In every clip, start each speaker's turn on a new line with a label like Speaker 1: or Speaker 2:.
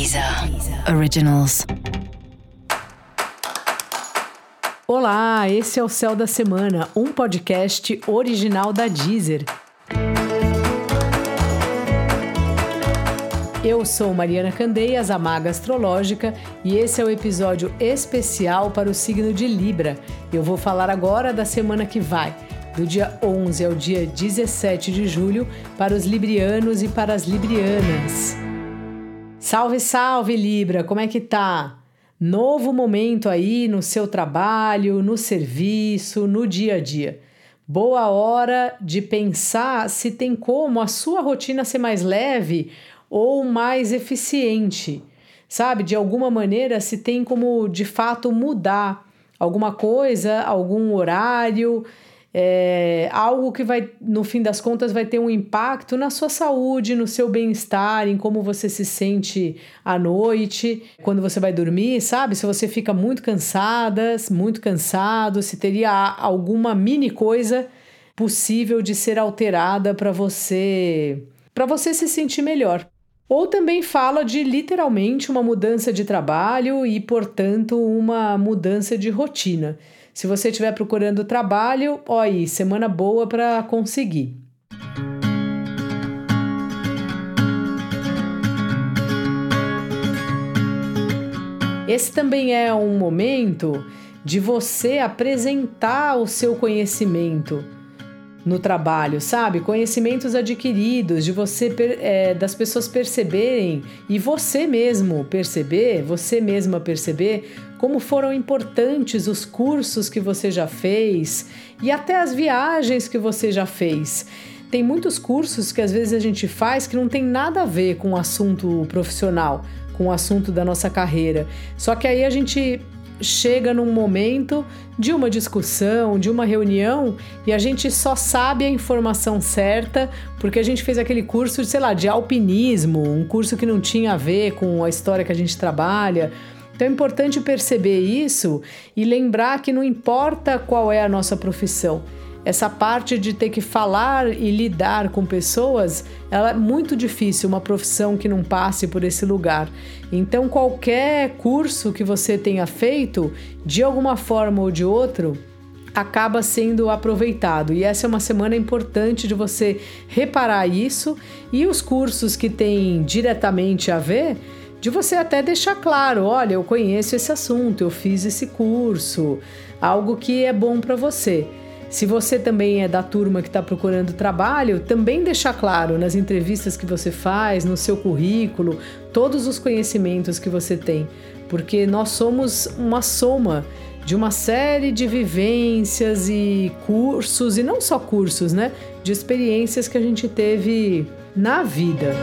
Speaker 1: Deezer Originals.
Speaker 2: Olá, esse é o Céu da Semana, um podcast original da Deezer. Eu sou Mariana Candeias, a Maga Astrológica, e esse é o episódio especial para o signo de Libra. Eu vou falar agora da semana que vai, do dia 11 ao dia 17 de julho, para os librianos e para as librianas. Salve, salve, Libra! Como é que tá? Novo momento aí no seu trabalho, no serviço, no dia a dia. Boa hora de pensar se tem como a sua rotina ser mais leve ou mais eficiente. Sabe, de alguma maneira, se tem como de fato mudar alguma coisa, algum horário, é, algo que vai, no fim das contas, vai ter um impacto na sua saúde, no seu bem-estar, em como você se sente à noite, quando você vai dormir, sabe? Se você fica muito cansada, muito cansado, se teria alguma mini coisa possível de ser alterada para você, para você se sentir melhor. Ou também fala de literalmente uma mudança de trabalho e, portanto, uma mudança de rotina. Se você estiver procurando trabalho, ó aí, semana boa para conseguir. Esse também é um momento de você apresentar o seu conhecimento no trabalho, sabe? Conhecimentos adquiridos, de você é, das pessoas perceberem e você mesmo perceber, você mesma perceber como foram importantes os cursos que você já fez e até as viagens que você já fez. Tem muitos cursos que às vezes a gente faz que não tem nada a ver com o assunto profissional, com o assunto da nossa carreira. Só que aí a gente chega num momento de uma discussão, de uma reunião e a gente só sabe a informação certa porque a gente fez aquele curso, sei lá, de alpinismo, um curso que não tinha a ver com a história que a gente trabalha. Então é importante perceber isso e lembrar que não importa qual é a nossa profissão, essa parte de ter que falar e lidar com pessoas, ela é muito difícil, uma profissão que não passe por esse lugar. Então, qualquer curso que você tenha feito, de alguma forma ou de outra, acaba sendo aproveitado. E essa é uma semana importante de você reparar isso e os cursos que têm diretamente a ver, de você até deixar claro, olha, eu conheço esse assunto, eu fiz esse curso, algo que é bom para você. Se você também é da turma que está procurando trabalho, também deixar claro nas entrevistas que você faz, no seu currículo, todos os conhecimentos que você tem, porque nós somos uma soma de uma série de vivências e cursos, e não só cursos, né? De experiências que a gente teve na vida.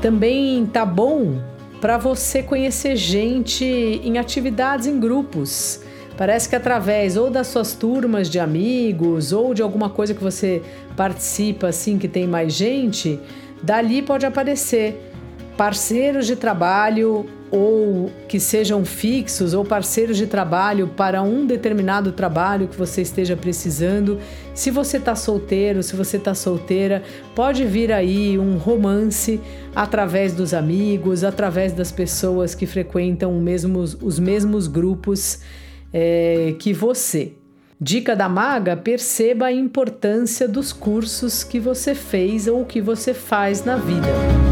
Speaker 2: Também tá bom para você conhecer gente em atividades em grupos. Parece que através ou das suas turmas de amigos ou de alguma coisa que você participa assim que tem mais gente, dali pode aparecer parceiros de trabalho ou que sejam fixos ou parceiros de trabalho para um determinado trabalho que você esteja precisando. Se você está solteiro, se você está solteira, pode vir aí um romance através dos amigos, através das pessoas que frequentam mesmos, os mesmos grupos é, que você. Dica da maga: perceba a importância dos cursos que você fez ou que você faz na vida.